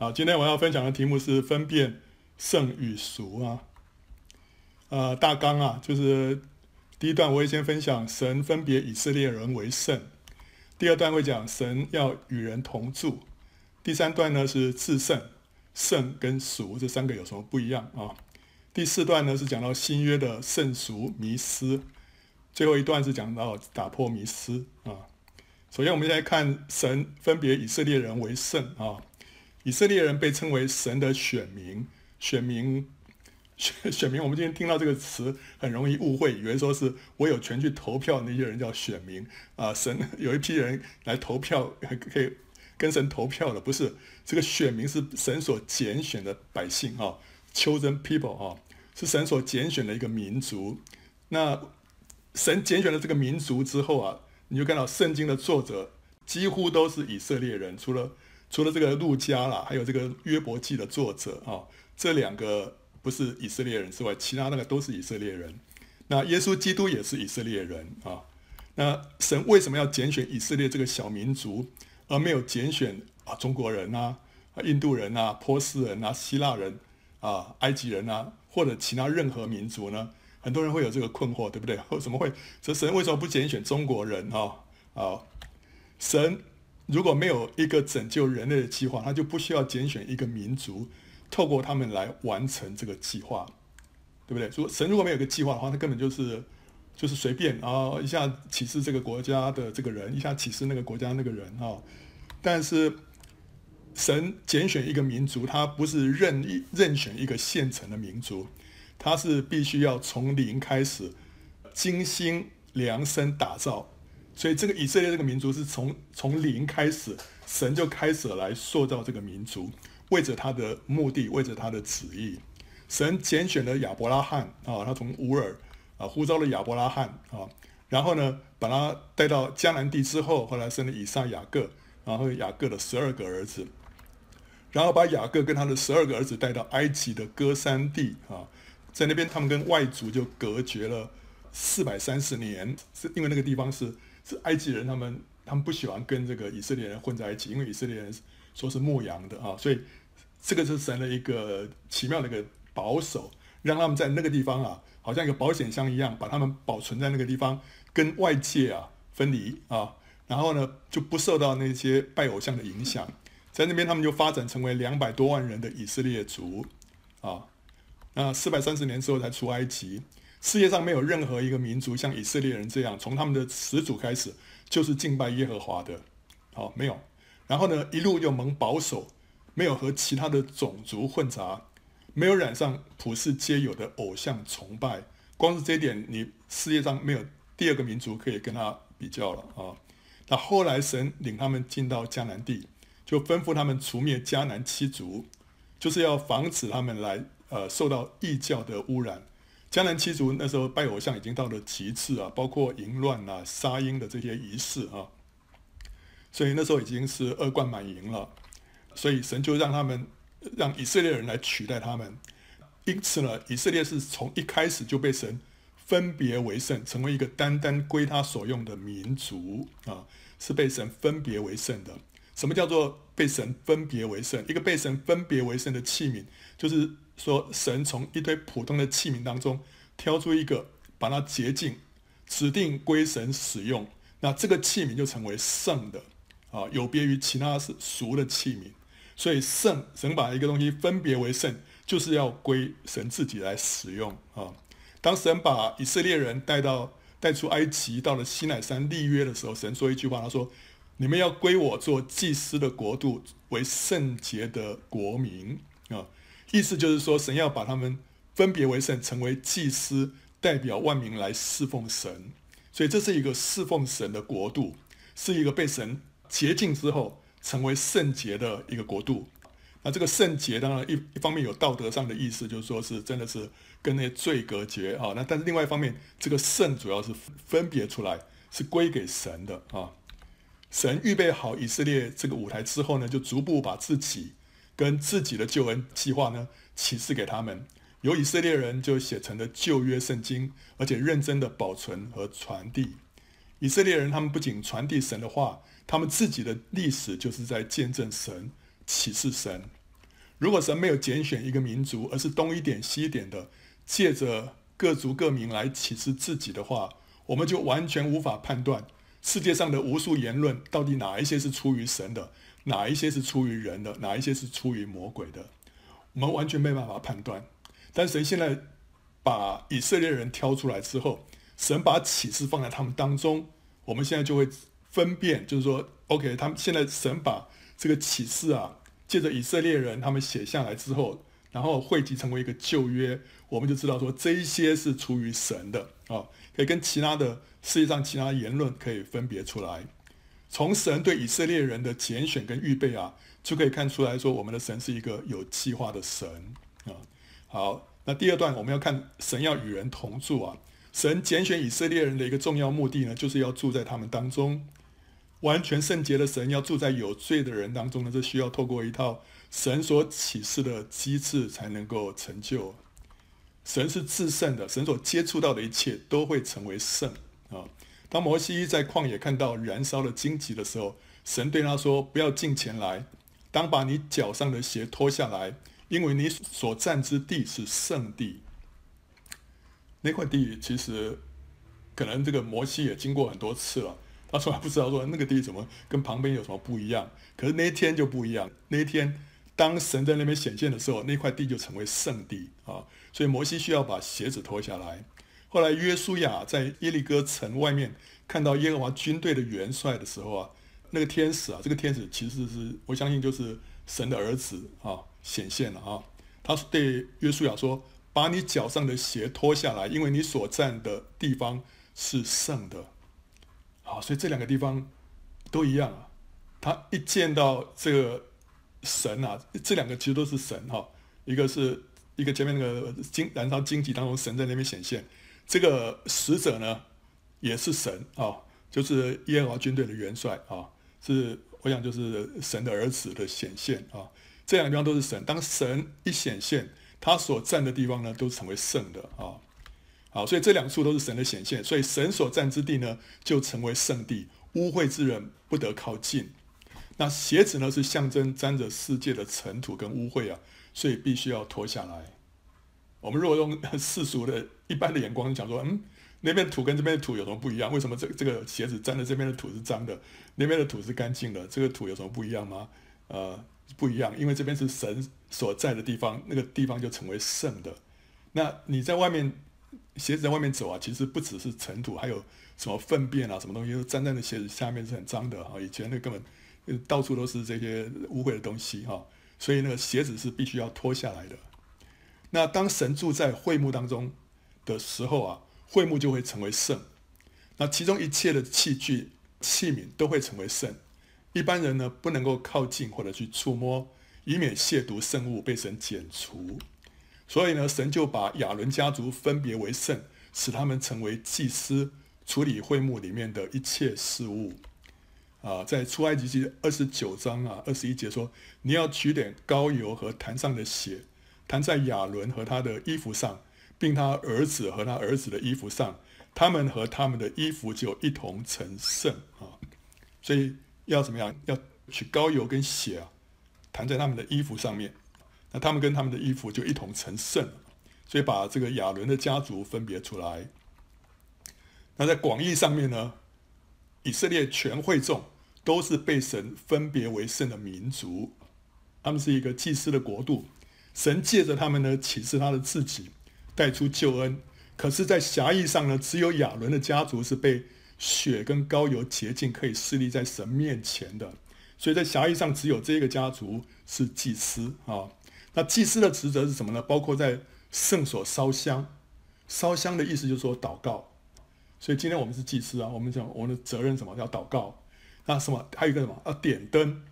好，今天我要分享的题目是分辨圣与俗啊。呃，大纲啊，就是第一段我会先分享神分别以色列人为圣，第二段会讲神要与人同住，第三段呢是至圣，圣跟俗这三个有什么不一样啊？第四段呢是讲到新约的圣俗迷思，最后一段是讲到打破迷思啊。首先，我们先来看神分别以色列人为圣啊。以色列人被称为神的选民，选民，选 选民。我们今天听到这个词，很容易误会，以为说是我有权去投票那些人叫选民啊。神 有一批人来投票，可以跟神投票的，不是这个选民是神所拣选的百姓啊。Chosen people 啊，是神所拣选的一个民族。那神拣选了这个民族之后啊，你就看到圣经的作者几乎都是以色列人，除了除了这个路加啦，还有这个约伯记的作者啊，这两个不是以色列人之外，其他那个都是以色列人。那耶稣基督也是以色列人啊。那神为什么要拣选以色列这个小民族，而没有拣选啊中国人啊、印度人啊、波斯人啊、希腊人？啊，埃及人啊，或者其他任何民族呢？很多人会有这个困惑，对不对？为什么会？这神为什么不拣选中国人啊？啊，神如果没有一个拯救人类的计划，他就不需要拣选一个民族，透过他们来完成这个计划，对不对？说神如果没有一个计划的话，他根本就是就是随便啊，一下启示这个国家的这个人，一下启示那个国家那个人啊，但是。神拣选一个民族，他不是任意任选一个现成的民族，他是必须要从零开始，精心量身打造。所以这个以色列这个民族是从从零开始，神就开始来塑造这个民族，为着他的目的，为着他的旨意。神拣选了亚伯拉罕啊，他从乌尔啊呼召了亚伯拉罕啊，然后呢把他带到迦南地之后，后来生了以撒、雅各，然后雅各的十二个儿子。然后把雅各跟他的十二个儿子带到埃及的歌山地啊，在那边他们跟外族就隔绝了四百三十年，是因为那个地方是是埃及人，他们他们不喜欢跟这个以色列人混在一起，因为以色列人说是牧羊的啊，所以这个是神的一个奇妙的一个保守，让他们在那个地方啊，好像一个保险箱一样，把他们保存在那个地方，跟外界啊分离啊，然后呢就不受到那些拜偶像的影响。在那边，他们就发展成为两百多万人的以色列族，啊，那四百三十年之后才出埃及。世界上没有任何一个民族像以色列人这样，从他们的始祖开始就是敬拜耶和华的，好，没有。然后呢，一路又蒙保守，没有和其他的种族混杂，没有染上普世皆有的偶像崇拜。光是这一点，你世界上没有第二个民族可以跟他比较了啊。那后来神领他们进到迦南地。就吩咐他们除灭迦南七族，就是要防止他们来呃受到异教的污染。迦南七族那时候拜偶像已经到了极致啊，包括淫乱啊、杀婴的这些仪式啊，所以那时候已经是恶贯满盈了。所以神就让他们让以色列人来取代他们。因此呢，以色列是从一开始就被神分别为圣，成为一个单单归他所用的民族啊，是被神分别为圣的。什么叫做被神分别为圣？一个被神分别为圣的器皿，就是说神从一堆普通的器皿当中挑出一个，把它洁净，指定归神使用。那这个器皿就成为圣的啊，有别于其他是俗的器皿。所以圣神把一个东西分别为圣，就是要归神自己来使用啊。当神把以色列人带到带出埃及，到了西乃山立约的时候，神说一句话，他说。你们要归我做祭司的国度，为圣洁的国民啊！意思就是说，神要把他们分别为圣，成为祭司，代表万民来侍奉神。所以这是一个侍奉神的国度，是一个被神洁净之后成为圣洁的一个国度。那这个圣洁当然一一方面有道德上的意思，就是说是真的是跟那些罪隔绝啊。那但是另外一方面，这个圣主要是分别出来，是归给神的啊。神预备好以色列这个舞台之后呢，就逐步把自己跟自己的救恩计划呢启示给他们。由以色列人就写成了旧约圣经，而且认真的保存和传递。以色列人他们不仅传递神的话，他们自己的历史就是在见证神、启示神。如果神没有拣选一个民族，而是东一点西一点的，借着各族各民来启示自己的话，我们就完全无法判断世界上的无数言论到底哪一些是出于神的，哪一些是出于人的，哪一些是出于魔鬼的，我们完全没办法判断。但神现在把以色列人挑出来之后，神把启示放在他们当中，我们现在就会分辨，就是说，OK，他们现在神把这个启示啊，借着以色列人他们写下来之后，然后汇集成为一个旧约，我们就知道说这一些是出于神的。啊，可以跟其他的世界上其他言论可以分别出来。从神对以色列人的拣选跟预备啊，就可以看出来说，我们的神是一个有计划的神啊。好，那第二段我们要看神要与人同住啊。神拣选以色列人的一个重要目的呢，就是要住在他们当中。完全圣洁的神要住在有罪的人当中呢，这需要透过一套神所启示的机制才能够成就。神是至圣的，神所接触到的一切都会成为圣啊。当摩西在旷野看到燃烧的荆棘的时候，神对他说：“不要近前来，当把你脚上的鞋脱下来，因为你所站之地是圣地。”那块地其实可能这个摩西也经过很多次了，他从来不知道说那个地怎么跟旁边有什么不一样。可是那一天就不一样，那一天当神在那边显现的时候，那块地就成为圣地啊！所以摩西需要把鞋子脱下来。后来约书亚在耶利哥城外面看到耶和华军队的元帅的时候啊，那个天使啊，这个天使其实是我相信就是神的儿子啊显现了啊。他对约书亚说。把你脚上的鞋脱下来，因为你所站的地方是圣的。好，所以这两个地方都一样啊。他一见到这个神啊，这两个其实都是神哈。一个是一个前面那个金燃烧荆棘当中，神在那边显现。这个使者呢，也是神啊，就是耶和华军队的元帅啊，是我想就是神的儿子的显现啊。这两个地方都是神。当神一显现。他所站的地方呢，都成为圣的啊，好，所以这两处都是神的显现，所以神所站之地呢，就成为圣地，污秽之人不得靠近。那鞋子呢，是象征沾着世界的尘土跟污秽啊，所以必须要脱下来。我们如果用 世俗的一般的眼光讲说，嗯，那边土跟这边的土有什么不一样？为什么这这个鞋子沾的这边的土是脏的，那边的土是干净的？这个土有什么不一样吗？呃。不一样，因为这边是神所在的地方，那个地方就成为圣的。那你在外面鞋子在外面走啊，其实不只是尘土，还有什么粪便啊，什么东西都沾在那鞋子下面是很脏的啊。以前那根本到处都是这些污秽的东西哈，所以那个鞋子是必须要脱下来的。那当神住在会幕当中的时候啊，会幕就会成为圣，那其中一切的器具器皿都会成为圣。一般人呢，不能够靠近或者去触摸，以免亵渎圣物被神剪除。所以呢，神就把亚伦家族分别为圣，使他们成为祭司，处理会幕里面的一切事物。啊，在出埃及记二十九章啊二十一节说：“你要取点膏油和坛上的血，弹在亚伦和他的衣服上，并他儿子和他儿子的衣服上，他们和他们的衣服就一同成圣。”啊，所以。要怎么样？要取膏油跟血啊，弹在他们的衣服上面，那他们跟他们的衣服就一同成圣。所以把这个亚伦的家族分别出来。那在广义上面呢，以色列全会众都是被神分别为圣的民族，他们是一个祭司的国度。神借着他们呢，启示他的自己，带出救恩。可是，在狭义上呢，只有亚伦的家族是被。血跟膏油洁净，可以侍立在神面前的，所以在狭义上只有这个家族是祭司啊。那祭司的职责是什么呢？包括在圣所烧香，烧香的意思就是说祷告。所以今天我们是祭司啊，我们讲我们的责任什么？要祷告。那什么？还有一个什么？啊点灯。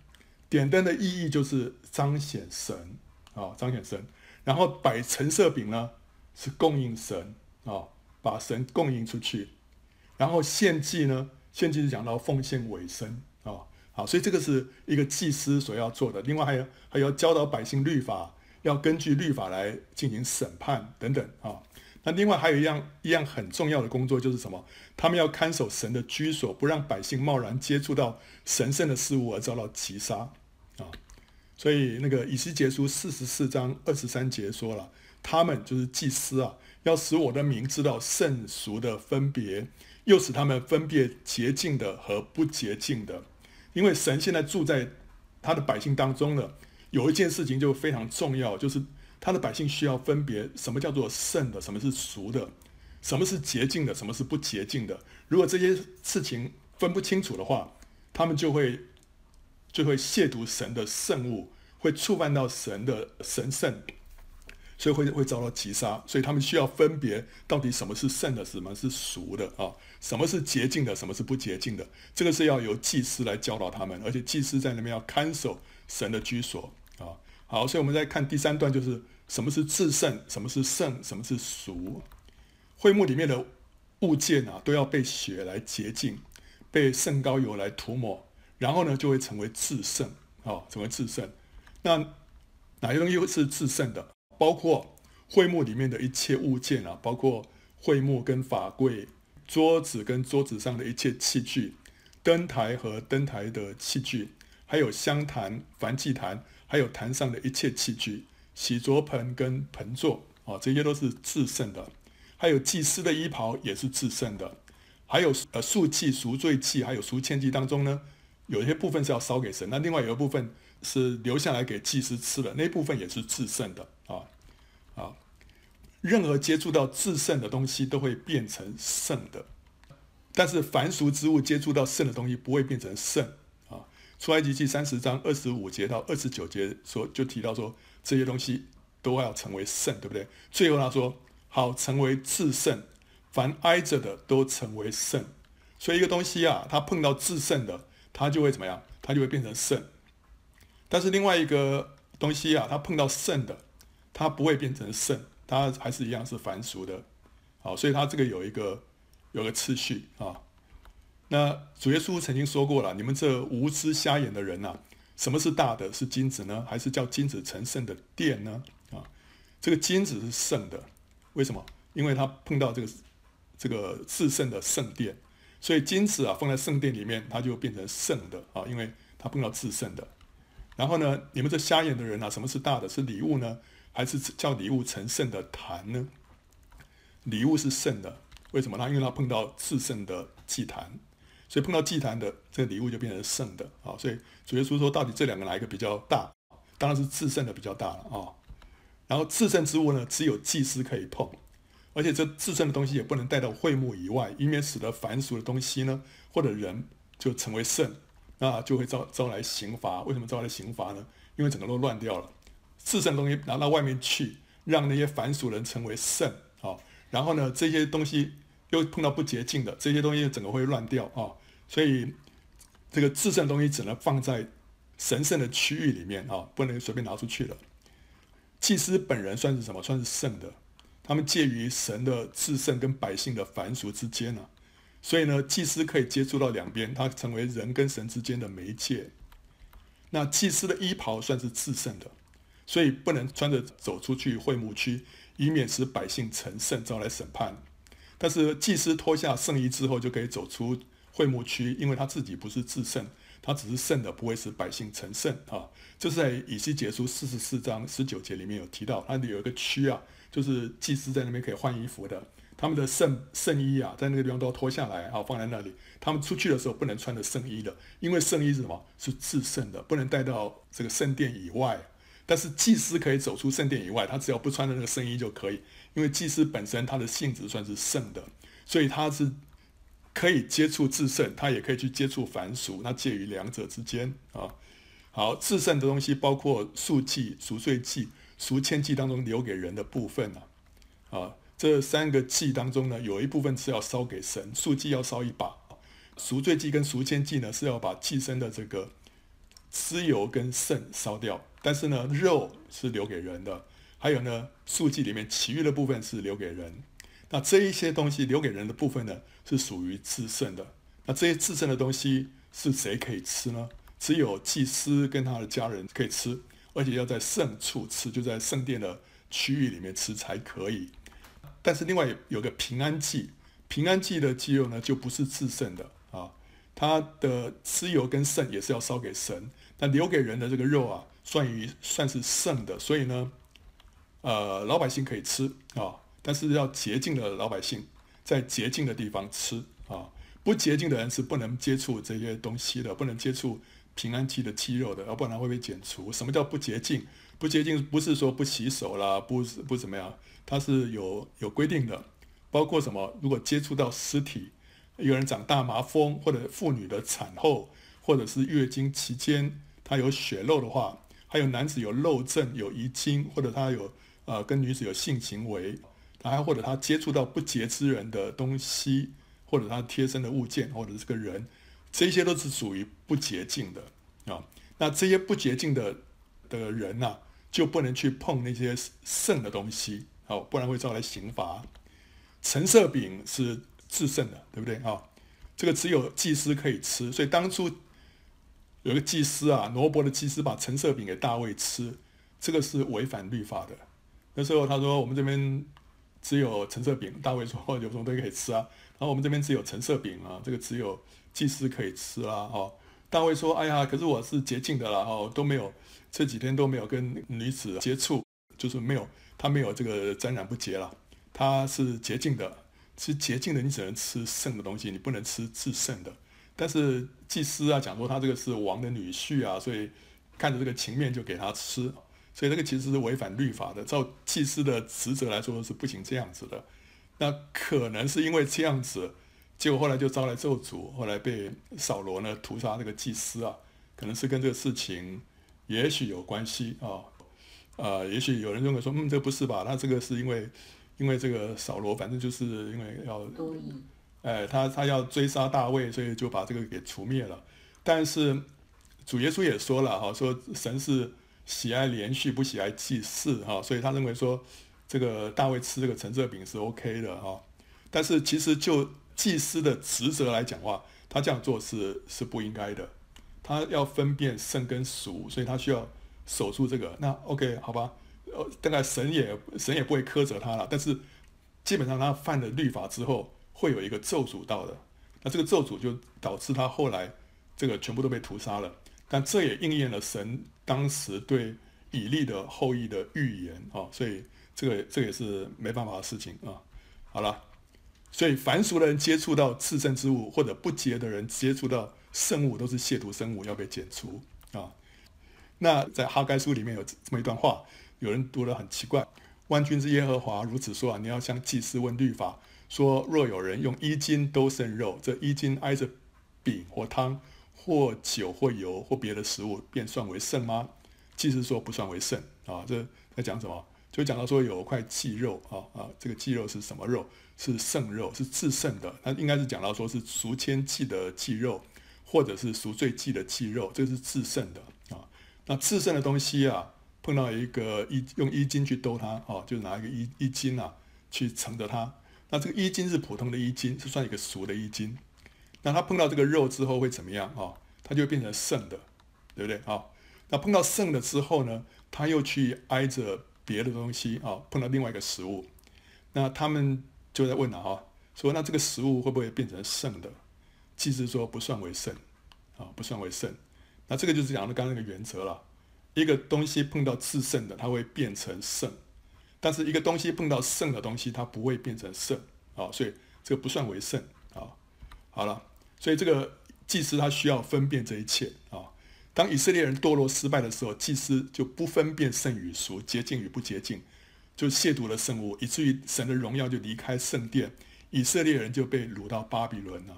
点灯的意义就是彰显神啊，彰显神。然后摆陈设饼呢，是供应神啊，把神供应出去。然后献祭呢？献祭是讲到奉献尾声啊，好，所以这个是一个祭司所要做的。另外还有还要教导百姓律法，要根据律法来进行审判等等啊。那另外还有一样一样很重要的工作就是什么？他们要看守神的居所，不让百姓贸然接触到神圣的事物而遭到击杀啊。所以那个以西结书四十四章二十三节说了，他们就是祭司啊，要使我的民知道圣俗的分别，又使他们分别洁净的和不洁净的。因为神现在住在他的百姓当中了，有一件事情就非常重要，就是他的百姓需要分别什么叫做圣的，什么是俗的，什么是洁净的，什么是不洁净的。如果这些事情分不清楚的话，他们就会。就会亵渎神的圣物，会触犯到神的神圣，所以会会遭到击杀。所以他们需要分别到底什么是圣的，什么是俗的啊？什么是洁净的，什么是不洁净的？这个是要由祭司来教导他们，而且祭司在那边要看守神的居所啊。好，所以我们再看第三段，就是什么是至圣，什么是圣，什么是俗。会幕里面的物件啊，都要被血来洁净，被圣膏油来涂抹。然后呢，就会成为至圣，啊，成为至圣。那哪些东西是至圣的？包括会幕里面的一切物件啊，包括会幕跟法柜、桌子跟桌子上的一切器具、灯台和灯台的器具，还有香坛、燔祭坛，还有坛上的一切器具、洗濯盆跟盆座，啊，这些都是至圣的。还有祭司的衣袍也是至圣的。还有呃，赎祭、赎罪祭，还有赎愆祭当中呢。有一些部分是要烧给神，那另外有一部分是留下来给祭司吃的，那部分也是至圣的啊啊！任何接触到至圣的东西都会变成圣的，但是凡俗之物接触到圣的东西不会变成圣。出埃及记三十章二十五节到二十九节说，就提到说这些东西都要成为圣，对不对？最后他说好成为至圣，凡挨着的都成为圣。所以一个东西啊，它碰到至圣的。它就会怎么样？它就会变成圣。但是另外一个东西啊，它碰到圣的，它不会变成圣，它还是一样是凡俗的。好，所以它这个有一个有个次序啊。那主耶稣曾经说过了：你们这无知瞎眼的人呐、啊，什么是大的？是金子呢，还是叫金子成圣的殿呢？啊，这个金子是圣的，为什么？因为它碰到这个这个至圣的圣殿。所以金子啊放在圣殿里面，它就变成圣的啊，因为它碰到至圣的。然后呢，你们这瞎眼的人啊，什么是大的？是礼物呢，还是叫礼物成圣的坛呢？礼物是圣的，为什么呢？因为它碰到至圣的祭坛，所以碰到祭坛的这个礼物就变成圣的啊。所以主耶稣说，到底这两个哪一个比较大？当然是至圣的比较大了啊。然后至圣之物呢，只有祭司可以碰。而且这至圣的东西也不能带到会幕以外，以免使得凡俗的东西呢，或者人就成为圣，那就会招招来刑罚。为什么招来刑罚呢？因为整个都乱掉了。至圣的东西拿到外面去，让那些凡俗人成为圣啊。然后呢，这些东西又碰到不洁净的，这些东西整个会乱掉啊。所以这个至圣东西只能放在神圣的区域里面啊，不能随便拿出去了。祭司本人算是什么？算是圣的。他们介于神的至圣跟百姓的凡俗之间呢、啊，所以呢，祭司可以接触到两边，他成为人跟神之间的媒介。那祭司的衣袍算是至圣的，所以不能穿着走出去会幕区，以免使百姓成圣，招来审判。但是祭司脱下圣衣之后，就可以走出会幕区，因为他自己不是至圣，他只是圣的，不会使百姓成圣啊。这是在以西结书四十四章十九节里面有提到，那里有一个区啊。就是祭司在那边可以换衣服的，他们的圣圣衣啊，在那个地方都脱下来啊，放在那里。他们出去的时候不能穿着圣衣的，因为圣衣是什么？是至圣的，不能带到这个圣殿以外。但是祭司可以走出圣殿以外，他只要不穿着那个圣衣就可以，因为祭司本身他的性质算是圣的，所以他是可以接触至圣，他也可以去接触凡俗，那介于两者之间啊。好，至圣的东西包括赎祭、赎罪祭。赎愆祭当中留给人的部分呢，啊，这三个祭当中呢，有一部分是要烧给神，赎祭要烧一把，赎罪祭跟赎愆祭呢是要把祭牲的这个脂油跟肾烧掉，但是呢，肉是留给人的，还有呢，数据里面其余的部分是留给人。那这一些东西留给人的部分呢，是属于至圣的。那这些至圣的东西是谁可以吃呢？只有祭司跟他的家人可以吃。而且要在圣处吃，就在圣殿的区域里面吃才可以。但是另外有个平安祭，平安祭的鸡肉呢就不是至圣的啊，它的脂油跟肾也是要烧给神。那留给人的这个肉啊，算于算是圣的，所以呢，呃，老百姓可以吃啊、但是要洁净的老百姓在洁净的地方吃啊、不洁净的人是不能接触这些东西的，不能接触平安期的鸡肉的，要不然会被剪除。什么叫不洁净？不洁净不是说不洗手啦，不不怎么样，它是有有规定的，包括什么？如果接触到尸体，有人长大麻风，或者妇女的产后，或者是月经期间，她有血漏的话，还有男子有漏症、有遗精，或者他有呃跟女子有性行为，还或者他接触到不洁之人的东西，或者他贴身的物件，或者是个人，这些都是属于不洁净的啊。那这些不洁净的的人呐、啊。就不能去碰那些圣的东西，好，不然会招来刑罚。陈设饼是至圣的，对不对啊？这个只有祭司可以吃，所以当初有个祭司啊，挪伯的祭司把陈设饼给大卫吃，这个是违反律法的。那时候他说：“我们这边只有橙色饼。”大卫说：“有什么都可以吃啊？”然后我们这边只有橙色饼啊，这个只有祭司可以吃啊。哦，大卫说：“哎呀，可是我是洁净的啦，哦，都没有。”这几天都没有跟女子接触，就是没有，他没有这个沾染不洁了，他是洁净的，是洁净的，你只能吃圣的东西，你不能吃至圣的。但是祭司啊讲说他这个是王的女婿啊，所以看着这个情面就给他吃，所以这个其实是违反律法的，照祭司的职责来说是不行这样子的。那可能是因为这样子，结果后来就招来咒诅，后来被扫罗呢屠杀这个祭司啊，可能是跟这个事情。也许有关系啊，呃，也许有人认为说，嗯，这不是吧？那这个是因为，因为这个扫罗，反正就是因为要，哎，他他要追杀大卫，所以就把这个给除灭了。但是主耶稣也说了哈，说神是喜爱连续，不喜爱祭祀哈，所以他认为说这个大卫吃这个陈设饼是 OK 的哈。但是其实就祭司的职责来讲话，他这样做是是不应该的。他要分辨圣跟俗，所以他需要守住这个。那 OK 好吧，呃，大概神也神也不会苛责他了。但是基本上他犯了律法之后，会有一个咒诅到的。那这个咒诅就导致他后来这个全部都被屠杀了。但这也应验了神当时对以利的后裔的预言啊。所以这个这个也是没办法的事情啊。好了，所以凡俗的人接触到至圣之物，或者不洁的人接触到。圣物都是亵渎圣物，要被剪除啊！那在哈该书里面有这么一段话，有人读得很奇怪。万军之耶和华如此说啊，你要向祭司问律法，说若有人用衣襟兜剩肉，这衣襟挨着饼或汤或酒或油或别的食物，便算为圣吗？祭司说不算为圣啊。这在讲什么？就讲到说有块祭肉啊啊，这个祭肉是什么肉？是圣肉，是至圣的。那应该是讲到说是赎愆祭的祭肉。或者是赎罪祭的祭肉，这是至圣的啊。那至圣的东西啊，碰到一个衣用衣襟去兜它啊，就拿一个衣衣襟啊去盛着它。那这个衣襟是普通的衣襟，是算一个赎的衣襟。那它碰到这个肉之后会怎么样啊？它就变成剩的，对不对啊？那碰到剩的之后呢，它又去挨着别的东西啊，碰到另外一个食物。那他们就在问了哈，说那这个食物会不会变成剩的？祭司说不算为剩，啊，不算为剩。那这个就是讲的刚刚那个原则了。一个东西碰到至圣的，它会变成剩；但是一个东西碰到剩的东西，它不会变成剩。啊，所以这个不算为剩。好了，所以这个祭司他需要分辨这一切。啊，当以色列人堕落失败的时候，祭司就不分辨圣与俗、洁净与不洁净，就亵渎了圣物，以至于神的荣耀就离开圣殿，以色列人就被掳到巴比伦了。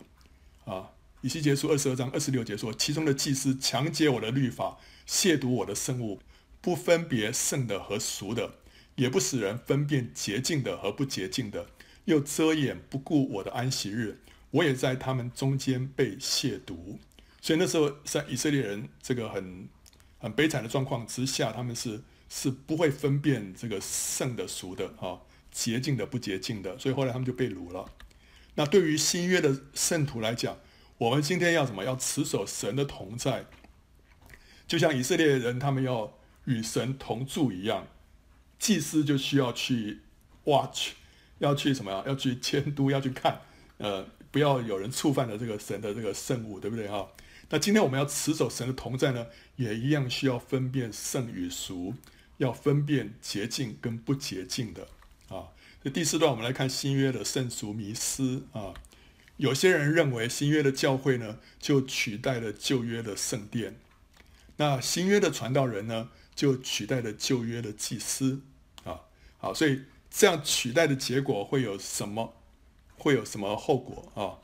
啊，以西结书二十二章二十六节说：“其中的祭司强解我的律法，亵渎我的圣物，不分别圣的和俗的，也不使人分辨洁净的和不洁净的，又遮掩不顾我的安息日，我也在他们中间被亵渎。”所以那时候在以色列人这个很很悲惨的状况之下，他们是是不会分辨这个圣的俗的啊，洁净的不洁净的，所以后来他们就被掳了。那对于新约的圣徒来讲，我们今天要什么？要持守神的同在，就像以色列人他们要与神同住一样，祭司就需要去 watch，要去什么呀？要去监督，要去看，呃，不要有人触犯了这个神的这个圣物，对不对哈？那今天我们要持守神的同在呢，也一样需要分辨圣与俗，要分辨洁净跟不洁净的啊。这第四段我们来看新约的圣俗迷思啊。有些人认为新约的教会呢，就取代了旧约的圣殿，那新约的传道人呢，就取代了旧约的祭司啊。好，所以这样取代的结果会有什么？会有什么后果啊？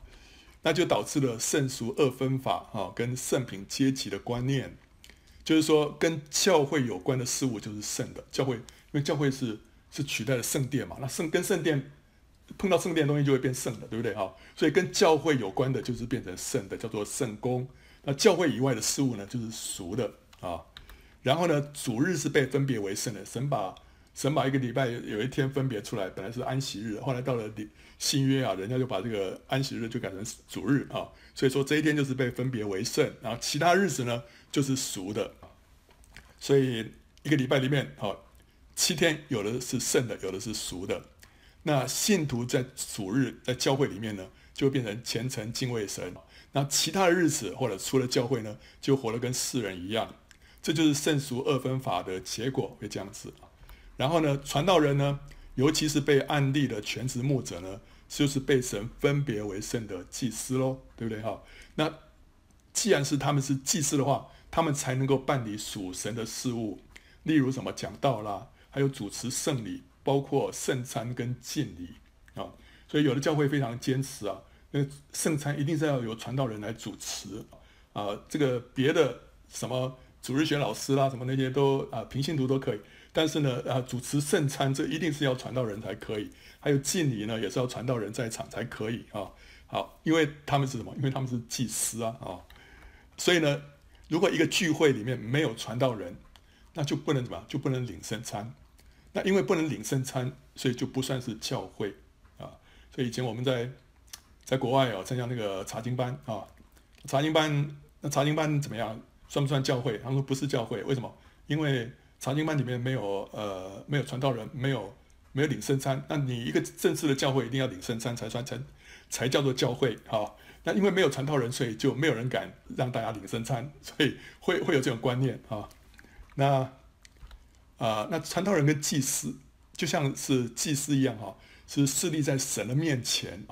那就导致了圣俗二分法啊，跟圣品阶级的观念，就是说跟教会有关的事物就是圣的。教会因为教会是是取代了圣殿嘛，那圣跟圣殿。碰到圣殿东西就会变圣的，对不对哈？所以跟教会有关的，就是变成圣的，叫做圣工。那教会以外的事物呢，就是俗的啊。然后呢，主日是被分别为圣的。神把神把一个礼拜有一天分别出来，本来是安息日，后来到了新约啊，人家就把这个安息日就改成主日啊。所以说这一天就是被分别为圣，然后其他日子呢就是俗的。所以一个礼拜里面，好，七天有的是圣的，有的是俗的。那信徒在主日在教会里面呢，就变成虔诚敬畏神。那其他的日子或者除了教会呢，就活得跟世人一样。这就是圣俗二分法的结果，会这样子。然后呢，传道人呢，尤其是被按立的全职牧者呢，就是被神分别为圣的祭司喽，对不对哈？那既然是他们是祭司的话，他们才能够办理属神的事务，例如什么讲道啦，还有主持圣礼。包括圣餐跟敬礼啊，所以有的教会非常坚持啊，那圣餐一定是要由传道人来主持啊。这个别的什么主日学老师啦，什么那些都啊，平信徒都可以。但是呢，啊，主持圣餐这一定是要传道人才可以。还有敬礼呢，也是要传道人在场才可以啊。好，因为他们是什么？因为他们是祭司啊啊。所以呢，如果一个聚会里面没有传道人，那就不能怎么？就不能领圣餐。那因为不能领圣餐，所以就不算是教会啊。所以以前我们在在国外哦参加那个查经班啊，查经班那查经班怎么样？算不算教会？他们说不是教会，为什么？因为查经班里面没有呃没有传道人，没有没有领圣餐。那你一个正式的教会一定要领圣餐才算成才叫做教会啊。那因为没有传道人，所以就没有人敢让大家领圣餐，所以会会有这种观念啊。那。啊、那传道人跟祭司就像是祭司一样哈，是侍立在神的面前，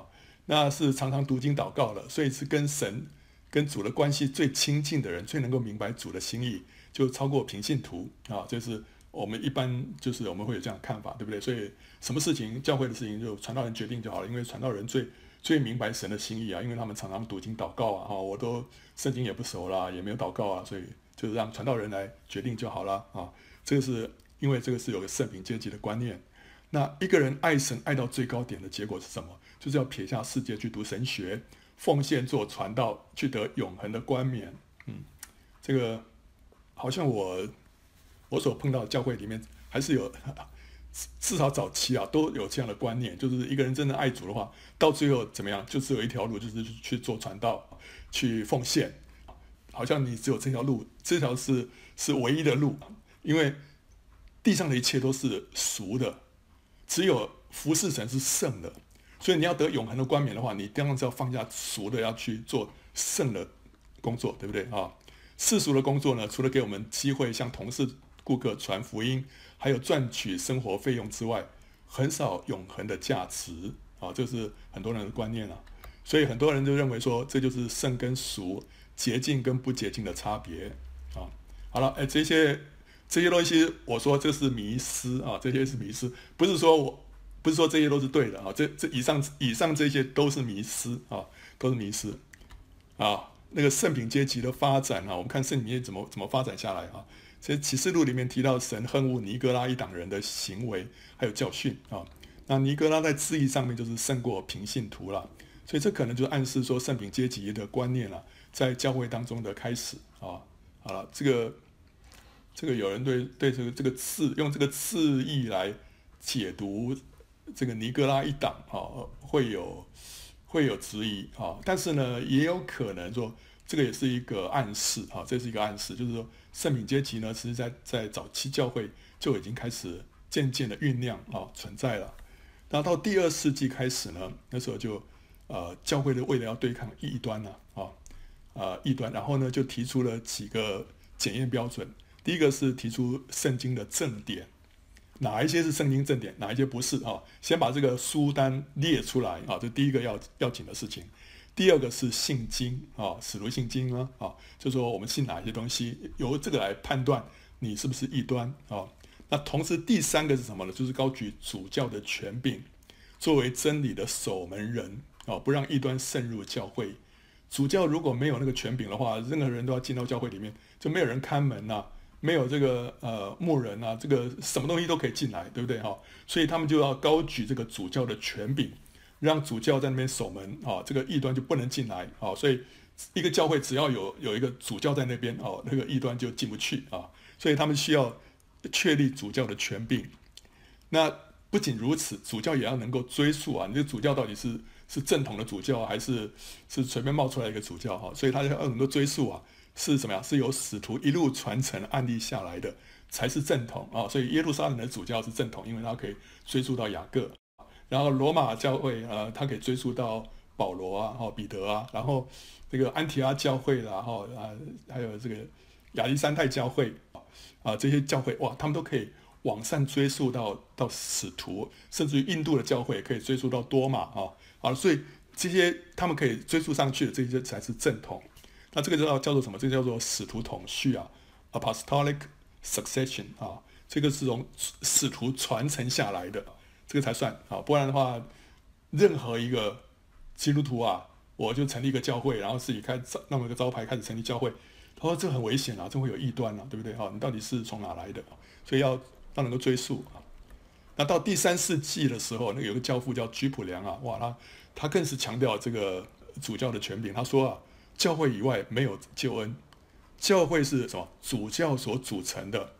那是常常读经祷告的，所以是跟神跟主的关系最亲近的人，最能够明白主的心意，就超过平信徒啊，就是我们一般就是我们会有这样看法，对不对？所以什么事情教会的事情就传道人决定就好了，因为传道人最最明白神的心意啊，因为他们常常读经祷告啊，哈，我都圣经也不熟啦，也没有祷告啊，所以就是让传道人来决定就好了啊。这个是因为这个是有个圣品阶级的观念。那一个人爱神爱到最高点的结果是什么？就是要撇下世界去读神学，奉献做传道，去得永恒的冠冕。嗯，这个好像我我所碰到的教会里面还是有，至少早期啊都有这样的观念，就是一个人真的爱主的话，到最后怎么样，就只有一条路，就是去做传道，去奉献。好像你只有这条路，这条是是唯一的路。因为地上的一切都是俗的，只有服侍神是圣的，所以你要得永恒的冠冕的话，你当然是要放下俗的，要去做圣的工作，对不对啊？世俗的工作呢，除了给我们机会向同事、顾客传福音，还有赚取生活费用之外，很少永恒的价值啊，这是很多人的观念啊。所以很多人就认为说，这就是圣跟俗、洁净跟不洁净的差别啊。好了，哎，这些。这些东西，我说这是迷失啊，这些是迷失，不是说我，不是说这些都是对的啊，这这以上以上这些都是迷失啊，都是迷失啊。那个圣品阶级的发展啊，我们看圣品怎么怎么发展下来啊。其实启示录里面提到神恨恶尼哥拉一党人的行为，还有教训啊。那尼哥拉在字义上面就是胜过平信徒了，所以这可能就暗示说圣品阶级的观念啊，在教会当中的开始啊。好了，这个。这个有人对对这个这个字用这个字义来解读这个尼哥拉一党啊，会有会有质疑啊，但是呢，也有可能说这个也是一个暗示啊，这是一个暗示，就是说圣品阶级呢，其实在在早期教会就已经开始渐渐的酝酿啊存在了。那到第二世纪开始呢，那时候就呃教会的为了要对抗异端呢啊呃异端，然后呢就提出了几个检验标准。第一个是提出圣经的正典，哪一些是圣经正典，哪一些不是啊？先把这个书单列出来啊，这第一个要要紧的事情。第二个是信经啊，使徒信经啊，啊，就说我们信哪些东西，由这个来判断你是不是异端啊。那同时第三个是什么呢？就是高举主教的权柄，作为真理的守门人啊，不让异端渗入教会。主教如果没有那个权柄的话，任何人都要进到教会里面，就没有人看门呐、没有这个呃牧人啊，这个什么东西都可以进来，对不对哈？所以他们就要高举这个主教的权柄。让主教在那边守门啊，这个异端就不能进来啊，所以一个教会只要有有一个主教在那边哦，那个异端就进不去啊，所以他们需要确立主教的权柄。那不仅如此，主教也要能够追溯啊，你这主教到底是是正统的主教还是是随便冒出来一个主教哈？所以他要很多追溯啊，是什么呀？是由使徒一路传承案例下来的才是正统啊。所以耶路撒冷的主教是正统，因为他可以追溯到雅各。然后罗马教会，呃，他可以追溯到保罗啊，哈，彼得啊，然后这个安提阿教会，然后啊，还有这个亚历山大教会，啊，这些教会哇，他们都可以往上追溯到到使徒，甚至于印度的教会也可以追溯到多马啊，啊，所以这些他们可以追溯上去的这些才是正统。那这个叫叫做什么？这个叫做使徒统序啊，apostolic succession 啊，这个是从使徒传承下来的。这个才算啊，不然的话，任何一个基督徒啊，我就成立一个教会，然后自己开弄一个招牌开始成立教会，他说这很危险啊，这会有异端啊，对不对？哈，你到底是从哪来的？所以要要能够追溯啊。那到第三世纪的时候，那个有个教父叫居普良啊，哇，他他更是强调这个主教的权柄。他说啊，教会以外没有救恩，教会是什么？主教所组成的，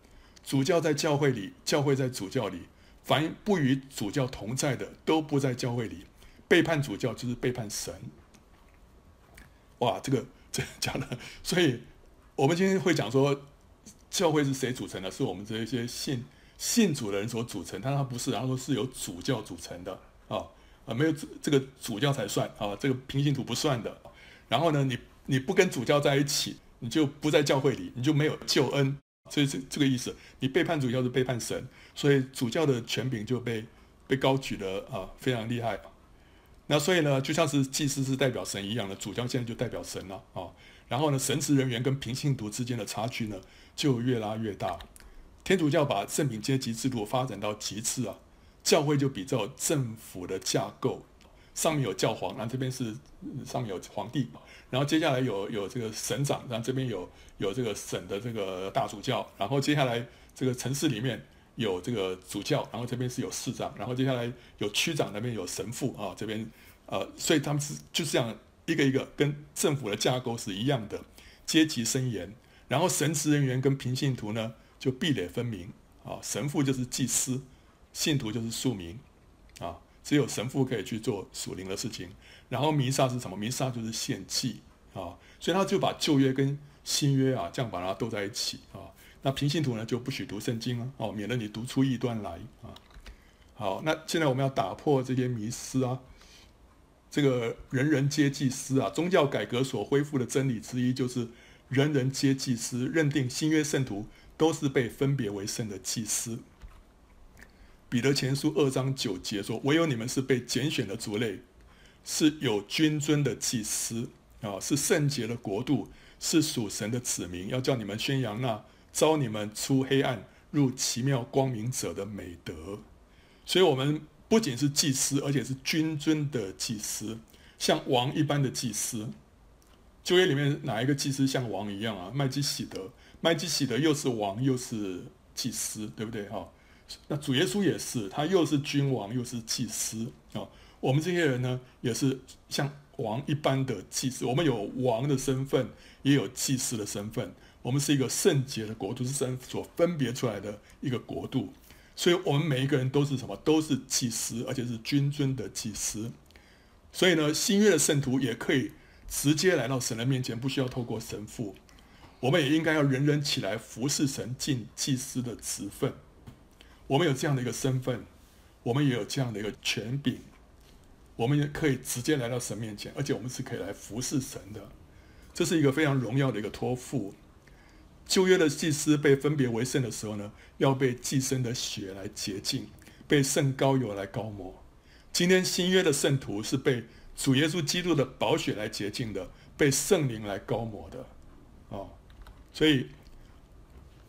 主教在教会里，教会在主教里。凡不与主教同在的，都不在教会里。背叛主教就是背叛神。哇，这个 这讲的，所以我们今天会讲说，教会是谁组成的？是我们这些信信主的人所组成。但他不是，然后说是由主教组成的啊啊，没有这个主教才算啊，这个平行图不算的。然后呢，你你不跟主教在一起，你就不在教会里，你就没有救恩。所以这这个意思，你背叛主教是背叛神，所以主教的权柄就被被高举的啊，非常厉害。那所以呢，就像是祭司是代表神一样的，主教现在就代表神了啊。然后呢，神职人员跟平信徒之间的差距呢，就越拉越大。天主教把圣品阶级制度发展到极致啊，教会就比照政府的架构。上面有教皇，然后这边是上面有皇帝，然后接下来有有这个省长，然后这边有有这个省的这个大主教，然后接下来这个城市里面有这个主教，然后这边是有市长，然后接下来有区长，那边有神父啊，这边呃，所以他们是就是这样一个一个跟政府的架构是一样的阶级森严，然后神职人员跟平信徒呢就壁垒分明啊，神父就是祭司，信徒就是庶民啊。只有神父可以去做属灵的事情，然后弥撒是什么？弥撒就是献祭啊，所以他就把旧约跟新约啊这样把它斗在一起啊。那平信徒呢就不许读圣经了，哦，免得你读出异端来啊。好，那现在我们要打破这些迷思啊，这个人人皆祭司啊，宗教改革所恢复的真理之一就是人人皆祭司，认定新约圣徒都是被分别为圣的祭司。彼得前书二章九节说：“唯有你们是被拣选的族类，是有君尊的祭司啊，是圣洁的国度，是属神的子民。要叫你们宣扬那召你们出黑暗入奇妙光明者的美德。所以，我们不仅是祭司，而且是君尊的祭司，像王一般的祭司。旧约里面哪一个祭司像王一样啊？麦基洗德，麦基洗德又是王又是祭司，对不对？哈。”那主耶稣也是，他又是君王又是祭司啊。我们这些人呢，也是像王一般的祭司。我们有王的身份，也有祭司的身份。我们是一个圣洁的国度，是神所分别出来的一个国度。所以，我们每一个人都是什么？都是祭司，而且是君尊的祭司。所以呢，新约的圣徒也可以直接来到神的面前，不需要透过神父。我们也应该要人人起来服侍神，尽祭司的职分。我们有这样的一个身份，我们也有这样的一个权柄，我们也可以直接来到神面前，而且我们是可以来服侍神的。这是一个非常荣耀的一个托付。旧约的祭司被分别为圣的时候呢，要被祭牲的血来洁净，被圣膏油来膏抹。今天新约的圣徒是被主耶稣基督的宝血来洁净的，被圣灵来膏抹的。哦，所以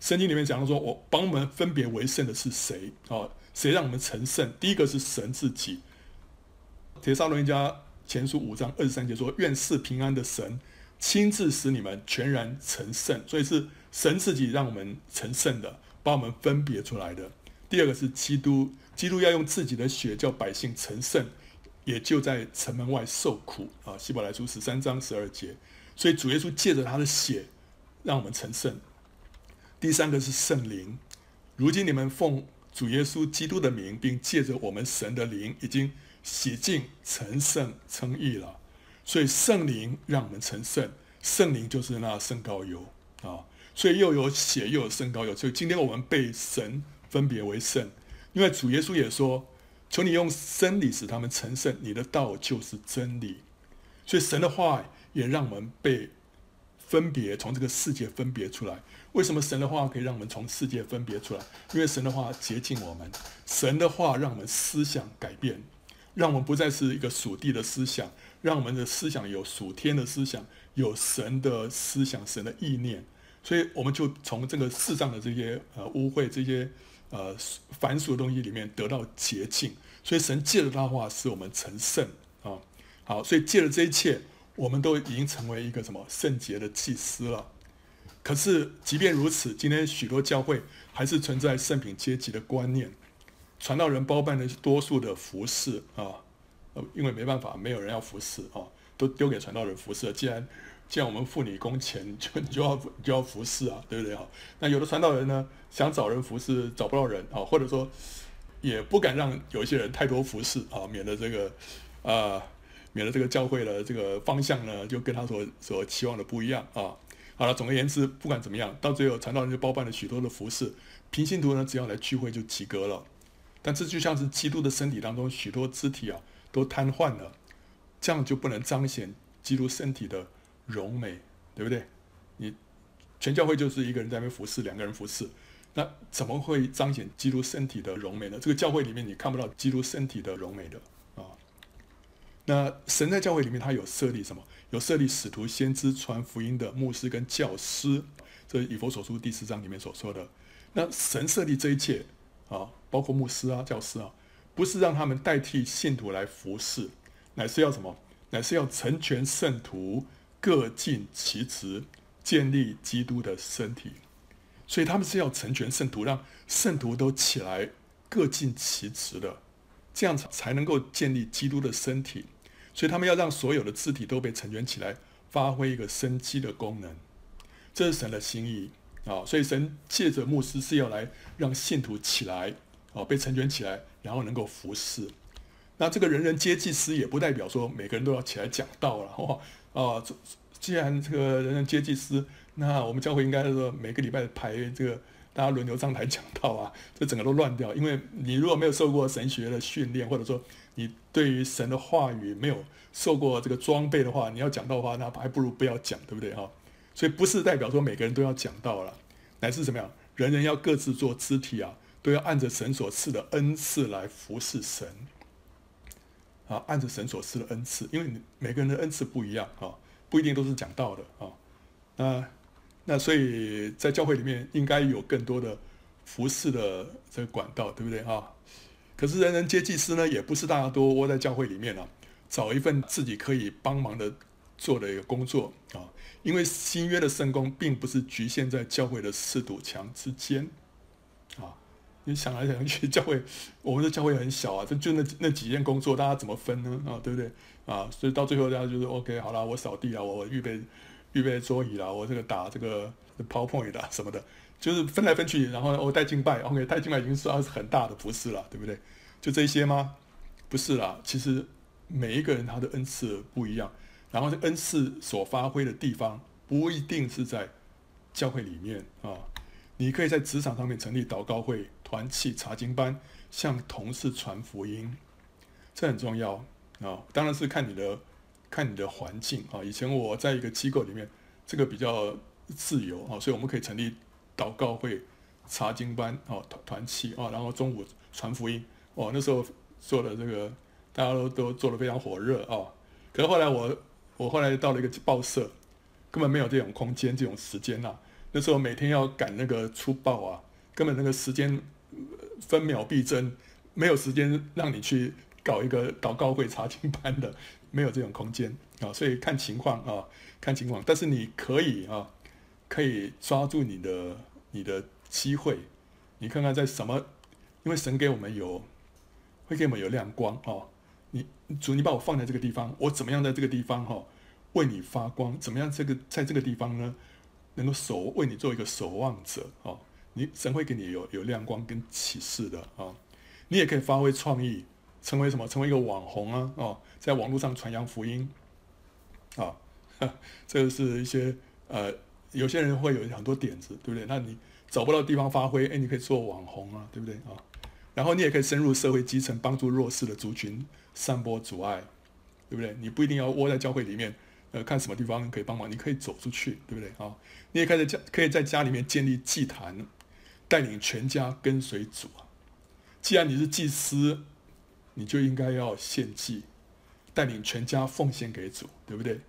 圣经里面讲到说，我帮我们分别为圣的是谁？哦，谁让我们成圣？第一个是神自己。帖撒罗尼迦前书五章二十三节说：“愿赐平安的神亲自使你们全然成圣。”所以是。神自己让我们成圣的，把我们分别出来的。第二个是基督，基督要用自己的血叫百姓成圣，也就在城门外受苦啊。希伯来书十三章十二节，所以主耶稣借着他的血让我们成圣。第三个是圣灵，如今你们奉主耶稣基督的名，并借着我们神的灵，已经洗净、成圣、称义了。所以圣灵让我们成圣，圣灵就是那圣膏油啊。所以又有血又有圣膏油，所以今天我们被神分别为圣，因为主耶稣也说：“求你用真理使他们成圣，你的道就是真理。”所以神的话也让我们被分别从这个世界分别出来。为什么神的话可以让我们从世界分别出来？因为神的话洁净我们，神的话让我们思想改变，让我们不再是一个属地的思想，让我们的思想有属天的思想，有神的思想，神的意念。所以我们就从这个世上的这些呃污秽、这些呃凡俗的东西里面得到洁净。所以神借着他的话使我们成圣啊。好，所以借着这一切，我们都已经成为一个什么圣洁的祭司了。可是即便如此，今天许多教会还是存在圣品阶级的观念，传道人包办的多数的服侍啊，因为没办法，没有人要服侍啊，都丢给传道人服侍。既然既然我们付你工钱，就你就要就要服侍啊，对不对啊？那有的传道人呢，想找人服侍，找不到人啊，或者说也不敢让有一些人太多服侍啊，免得这个啊、免得这个教会的这个方向呢，就跟他所所期望的不一样啊。好了，总而言之，不管怎么样，到最后传道人就包办了许多的服侍，平信徒呢，只要来聚会就及格了。但这就像是基督的身体当中许多肢体啊，都瘫痪了，这样就不能彰显基督身体的。荣美，对不对？你全教会就是一个人在那边服侍，两个人服侍，那怎么会彰显基督身体的荣美呢？这个教会里面你看不到基督身体的荣美的。那神在教会里面，他有设立什么？有设立使徒、先知、传福音的牧师跟教师，这是以弗所书第四章里面所说的。那神设立这一切啊，包括牧师啊、教师啊，不是让他们代替信徒来服侍，乃是要什么？乃是要成全圣徒。各尽其职，建立基督的身体，所以他们是要成全圣徒，让圣徒都起来各尽其职的，这样才能够建立基督的身体。所以他们要让所有的肢体都被成全起来，发挥一个生机的功能，这是神的心意啊！所以神借着牧师是要来让信徒起来啊，被成全起来，然后能够服侍。那这个人人皆祭司，也不代表说每个人都要起来讲道了，哇！哦，既然这个人人皆祭司，那我们教会应该说每个礼拜排这个大家轮流上台讲道啊，这整个都乱掉。因为你如果没有受过神学的训练，或者说你对于神的话语没有受过这个装备的话，你要讲道的话，那还不如不要讲，对不对哈？所以不是代表说每个人都要讲道了，乃是什么样？人人要各自做肢体啊，都要按着神所赐的恩赐来服侍神。啊，按着神所赐的恩赐，因为每个人的恩赐不一样啊，不一定都是讲道的啊。那那所以在教会里面应该有更多的服侍的这个管道，对不对啊？可是人人皆祭司呢，也不是大家都窝在教会里面了，找一份自己可以帮忙的做的一个工作啊。因为新约的圣工并不是局限在教会的四堵墙之间啊。你想来想去，教会我们的教会很小啊，就就那那几件工作，大家怎么分呢？啊，对不对？啊，所以到最后大家就是 OK，好了，我扫地啊，我预备预备桌椅啦，我这个打这个 PowerPoint 的什么的，就是分来分去，然后我带敬拜，OK，带敬拜已经算是很大的服事了，对不对？就这些吗？不是啦，其实每一个人他的恩赐不一样，然后这恩赐所发挥的地方不一定是在教会里面啊，你可以在职场上面成立祷告会。团契查经班，向同事传福音，这很重要啊！当然是看你的看你的环境啊。以前我在一个机构里面这个比较自由啊，所以我们可以成立祷告会、查经班哦、团团契啊，然后中午传福音哦。那时候做的这个，大家都都做的非常火热啊。可是后来我我后来到了一个报社，根本没有这种空间、这种时间呐。那时候每天要赶那个出报啊，根本那个时间分秒必争，没有时间让你去搞一个祷告会、查经班的，没有这种空间啊。所以看情况啊，看情况。但是你可以啊，可以抓住你的你的机会，你看看在什么，因为神给我们有，会给我们有亮光啊。你主，你把我放在这个地方，我怎么样在这个地方哈为你发光？怎么样这个在这个地方呢？能够守为你做一个守望者啊，你神会给你有有亮光跟启示的啊，你也可以发挥创意，成为什么？成为一个网红啊哦，在网络上传扬福音啊，这个是一些呃，有些人会有很多点子，对不对？那你找不到地方发挥，哎，你可以做网红啊，对不对啊？然后你也可以深入社会基层，帮助弱势的族群，散播主爱，对不对？你不一定要窝在教会里面。呃，看什么地方可以帮忙，你可以走出去，对不对啊？你也可以在家，可以在家里面建立祭坛，带领全家跟随主啊。既然你是祭司，你就应该要献祭，带领全家奉献给主，对不对？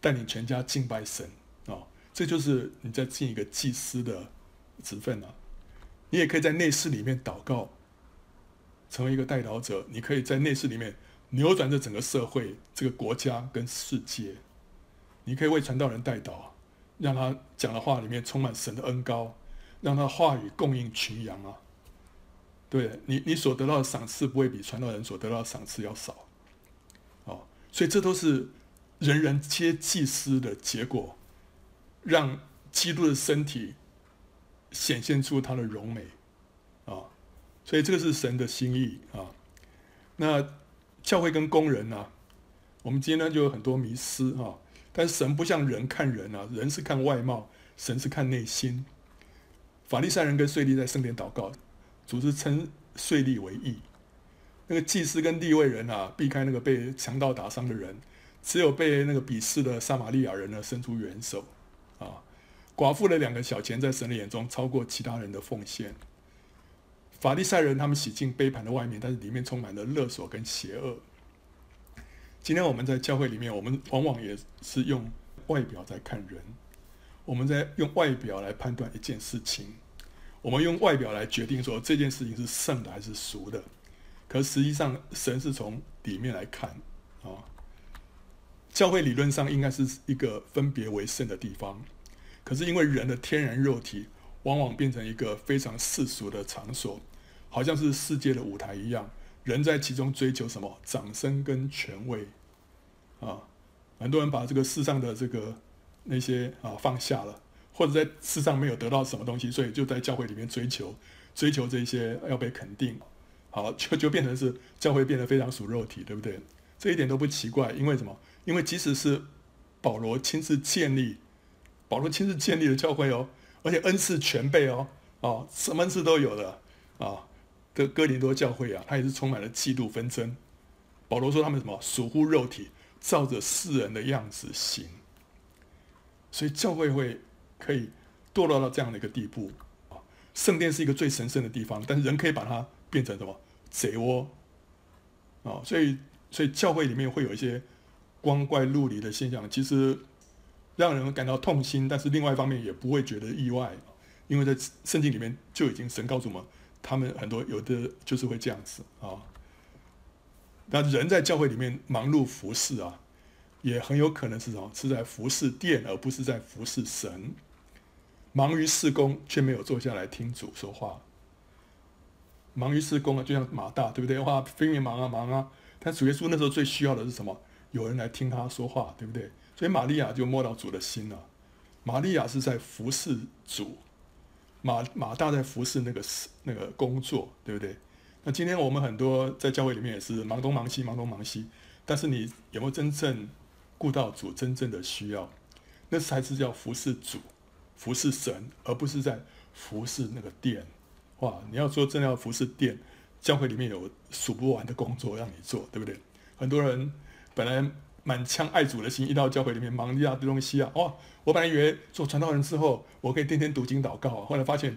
带领全家敬拜神，这就是你在尽一个祭司的职分啊。你也可以在内室里面祷告，成为一个代祷者。你可以在内室里面扭转这整个社会、这个国家跟世界。你可以为传道人代祷，让他讲的话里面充满神的恩膏，让他话语供应群羊啊！对你，你所得到的赏赐不会比传道人所得到的赏赐要少，哦，所以这都是人人皆祭司的结果，让基督的身体显现出他的荣美啊！所以这个是神的心意啊！那教会跟工人呢？我们今天就有很多迷思啊！但神不像人看人啊，人是看外貌，神是看内心。法利赛人跟税吏在圣殿祷告，主是称税吏为义。那个祭司跟利未人啊，避开那个被强盗打伤的人，只有被那个鄙视的撒玛利亚人呢伸出援手啊。寡妇的两个小钱在神的眼中超过其他人的奉献。法利赛人他们洗净杯盘的外面，但是里面充满了勒索跟邪恶。今天我们在教会里面，我们往往也是用外表在看人，我们在用外表来判断一件事情，我们用外表来决定说这件事情是圣的还是俗的，可实际上神是从里面来看啊。教会理论上应该是一个分别为圣的地方，可是因为人的天然肉体往往变成一个非常世俗的场所，好像是世界的舞台一样。人在其中追求什么？掌声跟权威啊！很多人把这个世上的这个那些啊放下了，或者在世上没有得到什么东西，所以就在教会里面追求追求这些要被肯定，好，就就变成是教会变得非常属肉体，对不对？这一点都不奇怪，因为什么？因为即使是保罗亲自建立，保罗亲自建立的教会哦，而且恩赐全备哦，哦，什么恩赐都有的啊。的哥林多教会啊，他也是充满了嫉妒纷争。保罗说他们什么属乎肉体，照着世人的样子行。所以教会会可以堕落到这样的一个地步啊。圣殿是一个最神圣的地方，但是人可以把它变成什么贼窝啊。所以，所以教会里面会有一些光怪陆离的现象，其实让人们感到痛心，但是另外一方面也不会觉得意外，因为在圣经里面就已经神告诉我们。他们很多有的就是会这样子啊，那人在教会里面忙碌服侍啊，也很有可能是什么？是在服侍殿，而不是在服侍神。忙于事工，却没有坐下来听主说话。忙于事工啊，就像马大，对不对？哇，拼命忙啊忙啊！但主耶稣那时候最需要的是什么？有人来听他说话，对不对？所以玛利亚就摸到主的心了。玛利亚是在服侍主。马马大在服侍那个那个工作，对不对？那今天我们很多在教会里面也是忙东忙西，忙东忙西。但是你有没有真正顾到主真正的需要？那才是叫服侍主、服侍神，而不是在服侍那个殿。哇！你要说真的要服侍殿，教会里面有数不完的工作让你做，对不对？很多人本来满腔爱主的心，一到教会里面忙一大堆东西啊！哇，我本来以为做传道人之后，我可以天天读经祷告啊，后来发现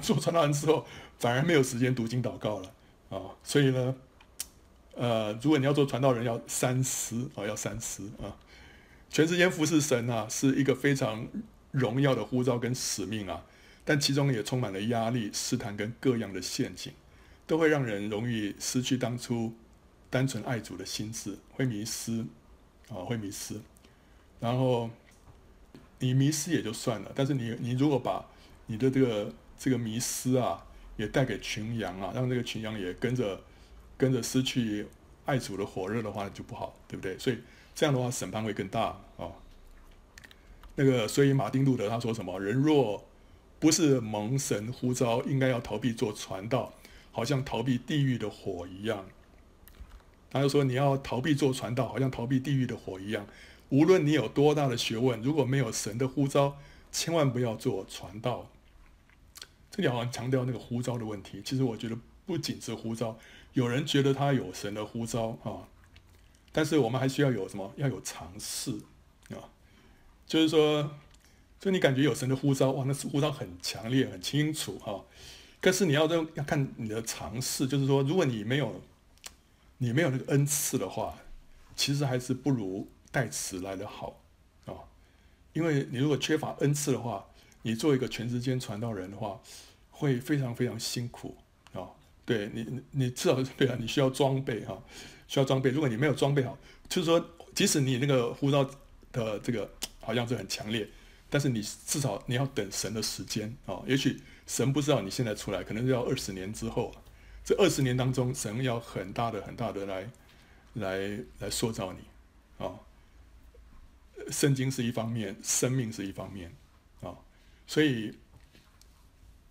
做传道人之后，反而没有时间读经祷告了啊！所以呢，呃，如果你要做传道人，要三思啊，要三思啊！全时间服侍神啊，是一个非常荣耀的呼召跟使命啊，但其中也充满了压力、试探跟各样的陷阱，都会让人容易失去当初单纯爱主的心智，会迷失。啊，会迷失，然后你迷失也就算了，但是你你如果把你的这个这个迷失啊，也带给群羊啊，让这个群羊也跟着跟着失去爱主的火热的话，就不好，对不对？所以这样的话，审判会更大啊、那个，所以马丁路德他说什么？人若不是蒙神呼召，应该要逃避做传道，好像逃避地狱的火一样。他就说：“你要逃避做传道，好像逃避地狱的火一样。无论你有多大的学问，如果没有神的呼召，千万不要做传道。”这里好像强调那个呼召的问题。其实我觉得不仅是呼召，有人觉得他有神的呼召啊，但是我们还需要有什么？要有尝试啊，就是说，就你感觉有神的呼召，哇，那是呼召很强烈、很清楚哈。可是你要要看你的尝试，就是说，如果你没有。你没有那个恩赐的话，其实还是不如带词来的好啊，因为你如果缺乏恩赐的话，你做一个全时间传道人的话，会非常非常辛苦啊。对你，你至少对啊，你需要装备哈，需要装备。如果你没有装备好，就是说，即使你那个呼召的这个好像是很强烈，但是你至少你要等神的时间啊。也许神不知道你现在出来，可能要二十年之后。这二十年当中，神要很大的、很大的来、来、来塑造你，啊、圣经是一方面，生命是一方面，啊、所以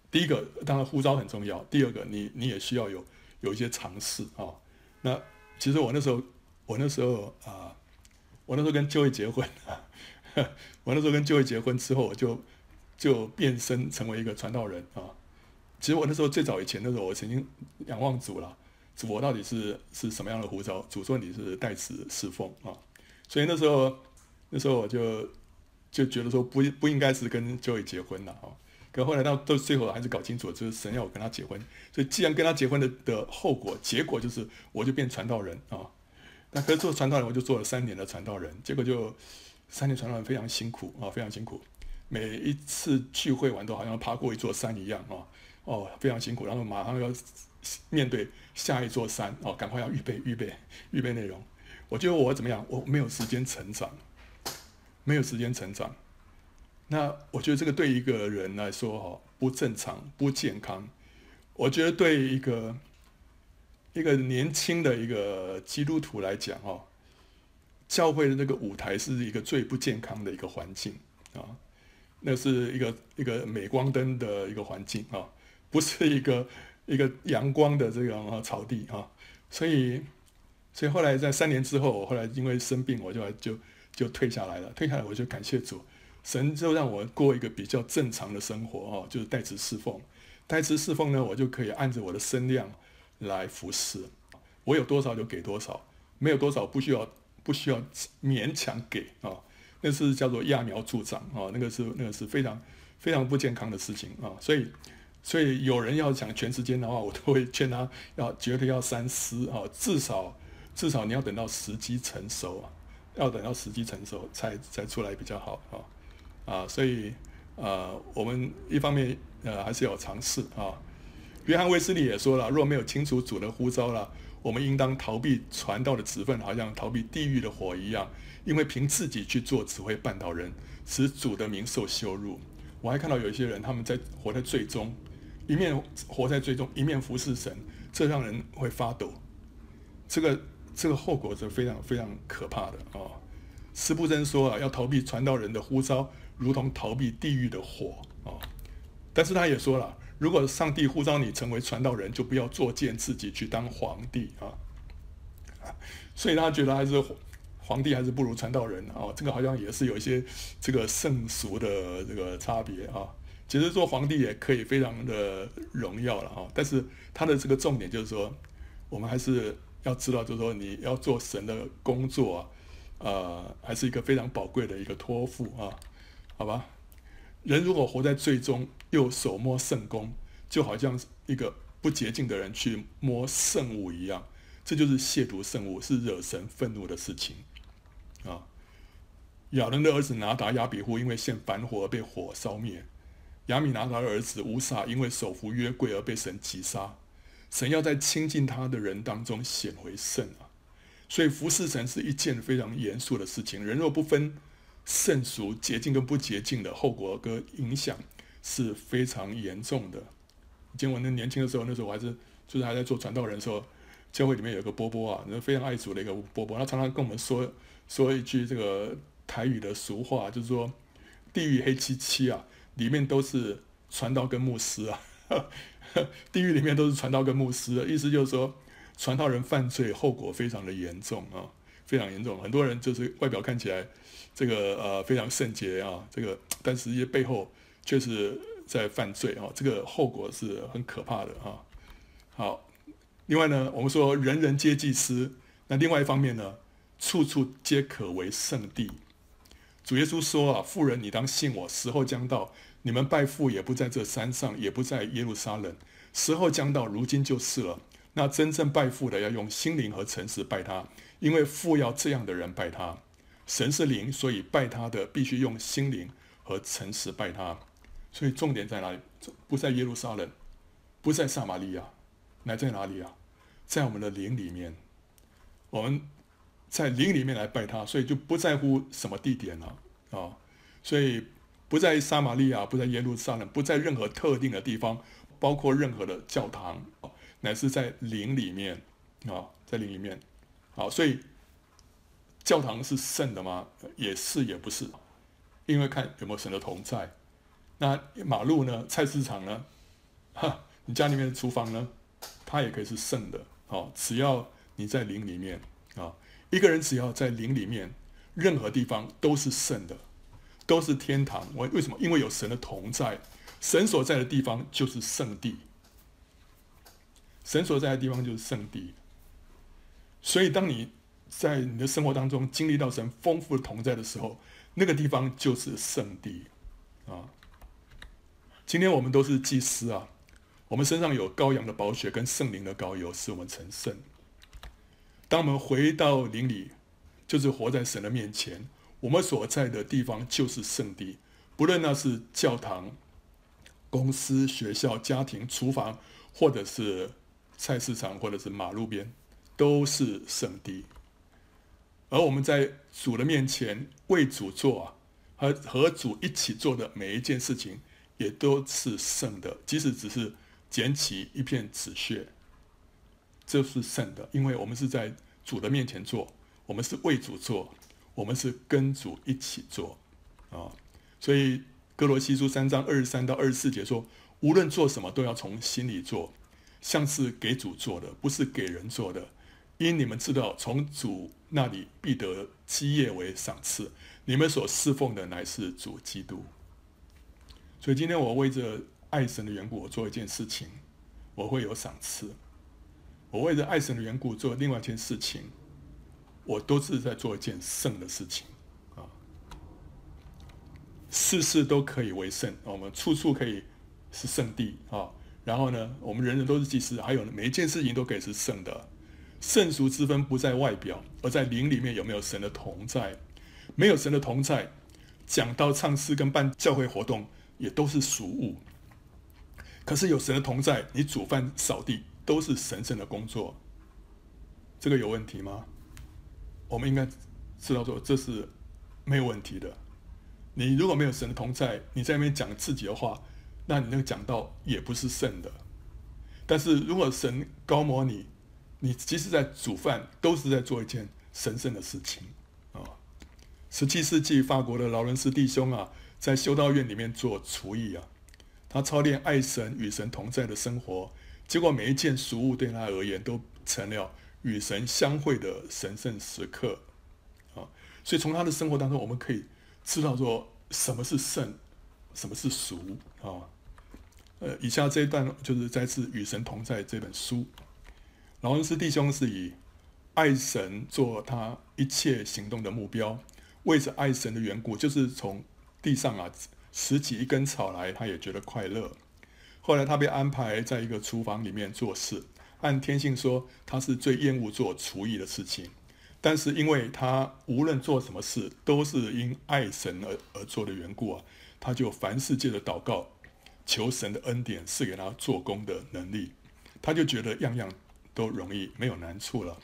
第一个当然呼召很重要，第二个你你也需要有有一些尝试啊、那其实我那时候，我那时候啊，我那时候跟就会结婚，我那时候跟就会结婚之后，我就就变身成为一个传道人啊。其实我那时候最早以前的时候，我曾经仰望主了，主我到底是是什么样的呼召？主说你是代子侍奉啊，所以那时候那时候我就就觉得说不不应该是跟 Joey 结婚了啊。可后来到到最后还是搞清楚，就是神要我跟他结婚。所以既然跟他结婚的的后果结果就是我就变传道人啊。那可是做传道人我就做了三年的传道人，结果就三年传道人非常辛苦啊，非常辛苦。每一次聚会完都好像爬过一座山一样啊。哦，非常辛苦，然后马上要面对下一座山哦，赶快要预备预备预备内容。我觉得我怎么样？我没有时间成长，没有时间成长。那我觉得这个对一个人来说哈，不正常、不健康。我觉得对一个一个年轻的一个基督徒来讲哦，教会的那个舞台是一个最不健康的一个环境啊，那是一个一个镁光灯的一个环境啊。不是一个一个阳光的这个草地啊，所以所以后来在三年之后，我后来因为生病，我就就就退下来了。退下来，我就感谢主，神就让我过一个比较正常的生活啊，就是代职侍奉。代职侍奉呢，我就可以按着我的身量来服侍，我有多少就给多少，没有多少不需要不需要勉强给啊。那是叫做揠苗助长啊，那个是那个是非常非常不健康的事情啊，所以。所以有人要讲全时间的话，我都会劝他要绝对要三思啊，至少至少你要等到时机成熟啊，要等到时机成熟才才出来比较好啊啊，所以呃，我们一方面呃还是要尝试啊。约翰卫斯理也说了，若没有清楚主的呼召了，我们应当逃避传道的职分，好像逃避地狱的火一样，因为凭自己去做只会绊倒人，使主的名受羞辱。我还看到有一些人他们在活在罪中。一面活在罪中，一面服侍神，这让人会发抖。这个这个后果是非常非常可怕的啊、哦！司布真说啊，要逃避传道人的呼召，如同逃避地狱的火啊、但是他也说了，如果上帝呼召你成为传道人，就不要作践自己去当皇帝啊。所以他觉得还是皇帝还是不如传道人啊、这个好像也是有一些这个圣俗的这个差别啊。其实做皇帝也可以非常的荣耀了哈，但是他的这个重点就是说，我们还是要知道，就是说你要做神的工作啊，呃，还是一个非常宝贵的一个托付啊，好吧？人如果活在罪中，又手摸圣工，就好像一个不洁净的人去摸圣物一样，这就是亵渎圣物，是惹神愤怒的事情啊。亚伦的儿子拿达、亚比户因为献燔火而被火烧灭，亚米拿达的儿子乌撒因为手扶约柜而被神击杀。神要在亲近他的人当中显为圣啊，所以服侍神是一件非常严肃的事情。人若不分圣俗、洁净跟不洁净的，后果跟影响是非常严重的。以前我那年轻的时候，那时候我还是就是还在做传道人的时候，教会里面有个波波啊，那非常爱主的一个波波，他常常跟我们说说一句这个。台语的俗话就是说，地狱黑漆漆啊，里面都是传道跟牧师啊，地狱里面都是传道跟牧师的意思就是说，传道人犯罪后果非常的严重啊，非常严重。很多人就是外表看起来这个呃非常圣洁啊，这个但实际背后却是在犯罪啊，这个后果是很可怕的啊。好，另外呢，我们说人人皆祭司，那另外一方面呢，处处皆可为圣地。主耶稣说啊，妇人，你当信我，时候将到，你们拜父也不在这山上，也不在耶路撒冷。时候将到，如今就是了。那真正拜父的要用心灵和诚实拜他，因为父要这样的人拜他。神是灵，所以拜他的必须用心灵和诚实拜他。所以重点在哪里？不在耶路撒冷，不在撒玛利亚，乃在哪里啊？在我们的灵里面。我们。在灵里面来拜他，所以就不在乎什么地点了啊、所以不在撒玛利亚，不在耶路撒冷，不在任何特定的地方，包括任何的教堂，乃是在灵里面啊、在灵里面。好，所以教堂是圣的吗？也是也不是，因为看有没有神的同在。那马路呢？菜市场呢？哈，你家里面的厨房呢？它也可以是圣的。好、只要你在灵里面啊。一个人只要在灵里面，任何地方都是圣的，都是天堂。为为什么？因为有神的同在，神所在的地方就是圣地。神所在的地方就是圣地。所以，当你在你的生活当中经历到神丰富的同在的时候，那个地方就是圣地啊。今天我们都是祭司啊，我们身上有羔羊的宝血跟圣灵的膏油，使我们成圣。当我们回到灵里，就是活在神的面前。我们所在的地方就是圣地，不论那是教堂、公司、学校、家庭、厨房，或者是菜市场，或者是马路边，都是圣地。而我们在主的面前为主做啊，和和主一起做的每一件事情，也都是圣的，即使只是捡起一片纸屑。这是圣的，因为我们是在主的面前做，我们是为主做，我们是跟主一起做啊。所以哥罗西书三章二十三到二十四节说，无论做什么都要从心里做，像是给主做的，不是给人做的。因你们知道，从主那里必得基业为赏赐。你们所侍奉的乃是主基督。所以今天我为着爱神的缘故，我做一件事情，我会有赏赐。我为着爱神的缘故做另外一件事情，我都是在做一件圣的事情啊。事事都可以为圣，我们处处可以是圣地啊。然后呢，我们人人都是祭司，还有每一件事情都可以是圣的。圣俗之分不在外表，而在灵里面有没有神的同在。没有神的同在，讲道、唱诗跟办教会活动也都是俗物。可是有神的同在，你煮饭、扫地。都是神圣的工作，这个有问题吗？我们应该知道说这是没有问题的。你如果没有神的同在，你在那边讲自己的话，那你那个讲道也不是圣的。但是如果神高摩你，你即使在煮饭，都是在做一件神圣的事情啊。十七世纪法国的劳伦斯弟兄啊，在修道院里面做厨艺啊，他操练爱神与神同在的生活。结果每一件俗物对他而言都成了与神相会的神圣时刻，啊，所以从他的生活当中，我们可以知道说什么是圣，什么是俗啊。呃，以下这一段就是摘自《与神同在》这本书。劳恩斯弟兄是以爱神做他一切行动的目标，为着爱神的缘故，就是从地上啊拾起一根草来，他也觉得快乐。后来他被安排在一个厨房里面做事，按天性说他是最厌恶做厨艺的事情，但是因为他无论做什么事都是因爱神而而做的缘故啊，他就凡世界的祷告，求神的恩典赐给他做工的能力，他就觉得样样都容易，没有难处了。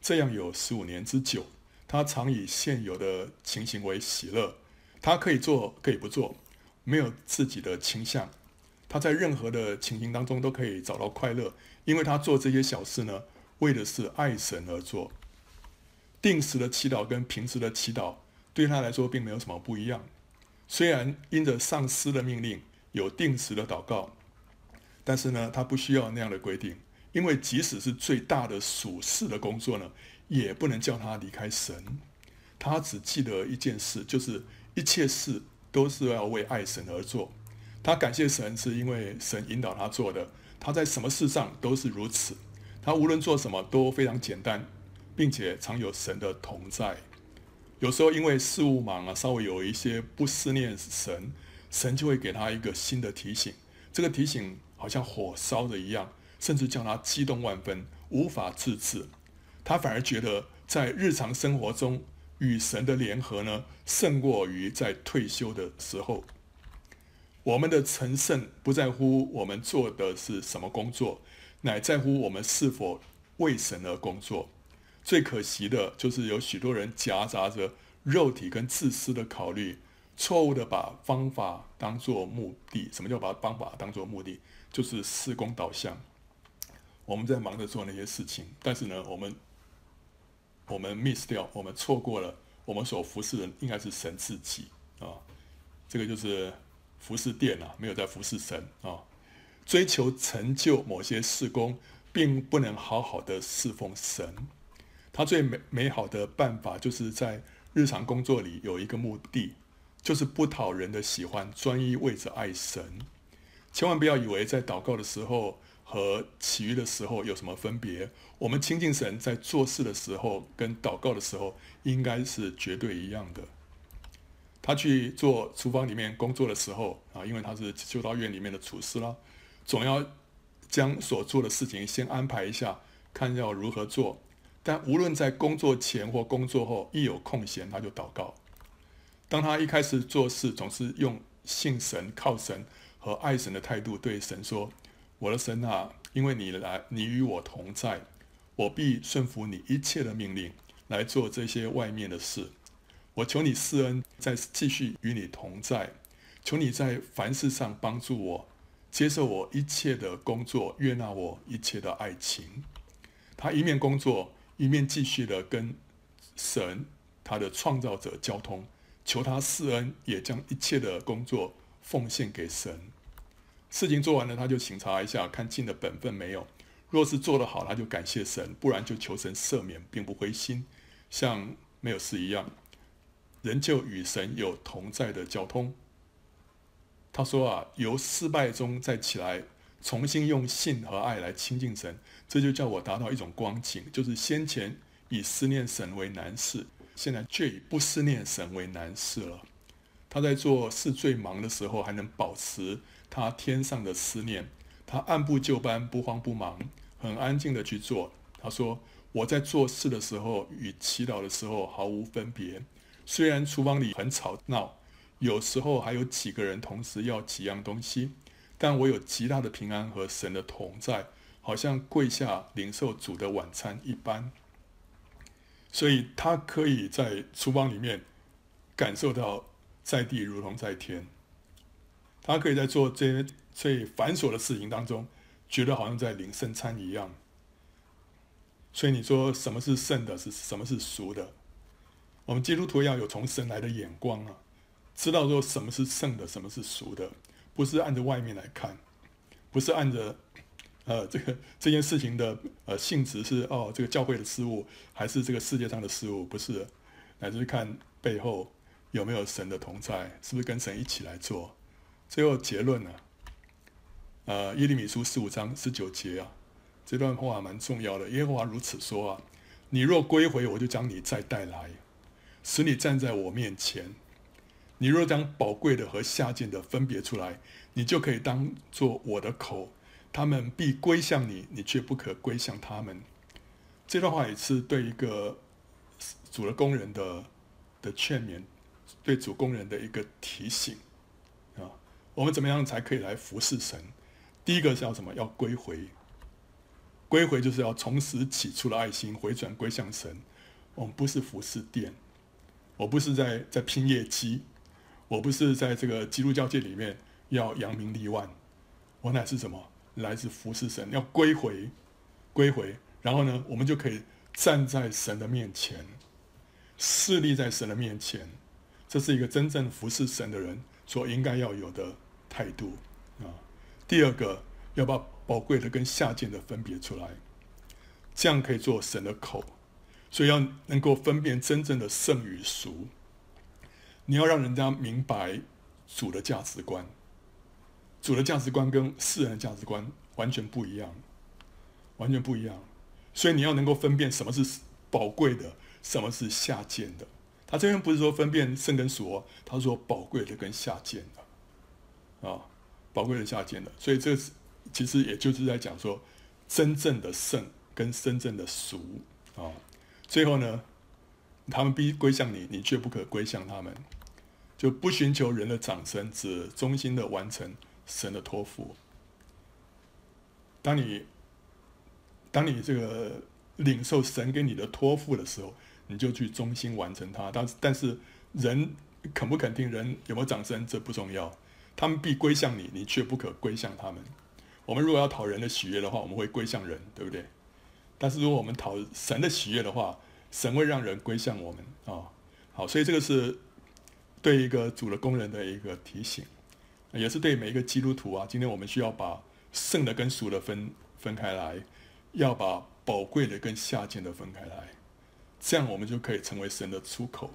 这样有十五年之久，他常以现有的情形为喜乐。他可以做，可以不做，没有自己的倾向。他在任何的情形当中都可以找到快乐，因为他做这些小事呢，为的是爱神而做。定时的祈祷跟平时的祈祷对他来说并没有什么不一样。虽然因着上司的命令有定时的祷告，但是呢，他不需要那样的规定。因为即使是最大的属事的工作呢，也不能叫他离开神。他只记得一件事，就是一切事都是要为爱神而做。他感谢神，是因为神引导他做的。他在什么事上都是如此。他无论做什么都非常简单，并且常有神的同在。有时候因为事务忙啊，稍微有一些不思念神，神就会给他一个新的提醒。这个提醒好像火烧的一样。甚至叫他激动万分，无法自制。他反而觉得在日常生活中与神的联合呢，胜过于在退休的时候。我们的成圣不在乎我们做的是什么工作，乃在乎我们是否为神而工作。最可惜的就是有许多人夹杂着肉体跟自私的考虑，错误的把方法当作目的。什么叫把方法当作目的？就是事工导向。我们在忙着做那些事情，但是呢，我们我们 miss 掉，我们错过了我们所服侍的应该是神自己啊，这个就是服侍殿啊，没有在服侍神啊，追求成就某些事工，并不能好好的侍奉神。他最美美好的办法，就是在日常工作里有一个目的，就是不讨人的喜欢，专一为着爱神。千万不要以为在祷告的时候。和其余的时候有什么分别？我们亲近神在做事的时候，跟祷告的时候应该是绝对一样的。他去做厨房里面工作的时候啊，因为他是修道院里面的厨师啦，总要将所做的事情先安排一下，看要如何做。但无论在工作前或工作后，一有空闲他就祷告。当他一开始做事，总是用信神、靠神和爱神的态度对神说。我的神啊，因为你来，你与我同在，我必顺服你一切的命令，来做这些外面的事。我求你施恩，再继续与你同在。求你在凡事上帮助我，接受我一切的工作，悦纳我一切的爱情。他一面工作，一面继续的跟神，他的创造者交通，求他施恩，也将一切的工作奉献给神。事情做完了，他就请查一下，看尽了本分没有。若是做得好，他就感谢神；不然就求神赦免，并不灰心，像没有事一样，仍旧与神有同在的交通。他说啊，由失败中再起来，重新用信和爱来亲近神，这就叫我达到一种光景，就是先前以思念神为难事，现在却以不思念神为难事了。他在做事最忙的时候，还能保持。他天上的思念，他按部就班，不慌不忙，很安静的去做。他说：“我在做事的时候与祈祷的时候毫无分别。虽然厨房里很吵闹，有时候还有几个人同时要几样东西，但我有极大的平安和神的同在，好像跪下领受主的晚餐一般。所以他可以在厨房里面感受到在地如同在天。”他可以在做这些最繁琐的事情当中，觉得好像在领圣餐一样。所以你说什么是圣的，是什么是俗的？我们基督徒要有从神来的眼光啊，知道说什么是圣的，什么是俗的，不是按着外面来看，不是按着呃这个这件事情的呃性质是哦这个教会的事物，还是这个世界上的事物，不是，乃至看背后有没有神的同在，是不是跟神一起来做。最后结论呢、呃，耶利米书十五章十九节啊，这段话蛮重要的。耶和华如此说啊：你若归回，我就将你再带来，使你站在我面前。你若将宝贵的和下贱的分别出来，你就可以当作我的口。他们必归向你，你却不可归向他们。这段话也是对一个主的工人的的劝勉，对主工人的一个提醒啊。我们怎么样才可以来服侍神？第一个是要什么？要归回。归回就是要从死起初的爱心回转归向神。我们不是服侍殿，我不是在在拼业绩，我不是在这个基督教界里面要扬名立万。我乃是什么？来自服侍神，要归回，归回。然后呢，我们就可以站在神的面前，势立在神的面前。这是一个真正服侍神的人所应该要有的态度啊。第二个，要把宝贵的跟下贱的分别出来，这样可以做神的口。所以要能够分辨真正的圣与俗。你要让人家明白主的价值观，主的价值观跟世人的价值观完全不一样，完全不一样。所以你要能够分辨什么是宝贵的，什么是下贱的。他这边不是说分辨圣跟俗，他说宝贵的跟下贱的，啊，宝贵的下贱的。所以这其实也就是在讲说，真正的圣跟真正的俗啊。最后呢，他们必归向你，你却不可归向他们，就不寻求人的掌声，只忠心的完成神的托付。当你当你这个领受神给你的托付的时候，你就去忠心完成它。但但是人肯不肯听，人有没有掌声，这不重要。他们必归向你，你却不可归向他们。我们如果要讨人的喜悦的话，我们会归向人，对不对？但是如果我们讨神的喜悦的话，神会让人归向我们啊、好，所以这个是对一个主的工人的一个提醒，也是对每一个基督徒啊。今天我们需要把圣的跟俗的分分开来。要把宝贵的跟下贱的分开来，这样我们就可以成为神的出口。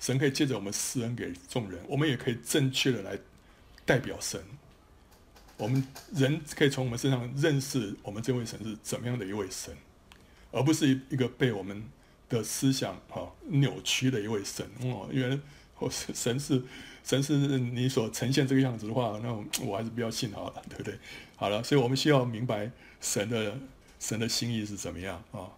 神可以借着我们施恩给众人，我们也可以正确的来代表神。我们人可以从我们身上认识我们这位神是怎么样的一位神，而不是一个被我们的思想哈扭曲的一位神。哦，因为我神是神是你所呈现这个样子的话，那我还是不要信好了，对不对？好了，所以我们需要明白神的。神的心意是怎么样啊？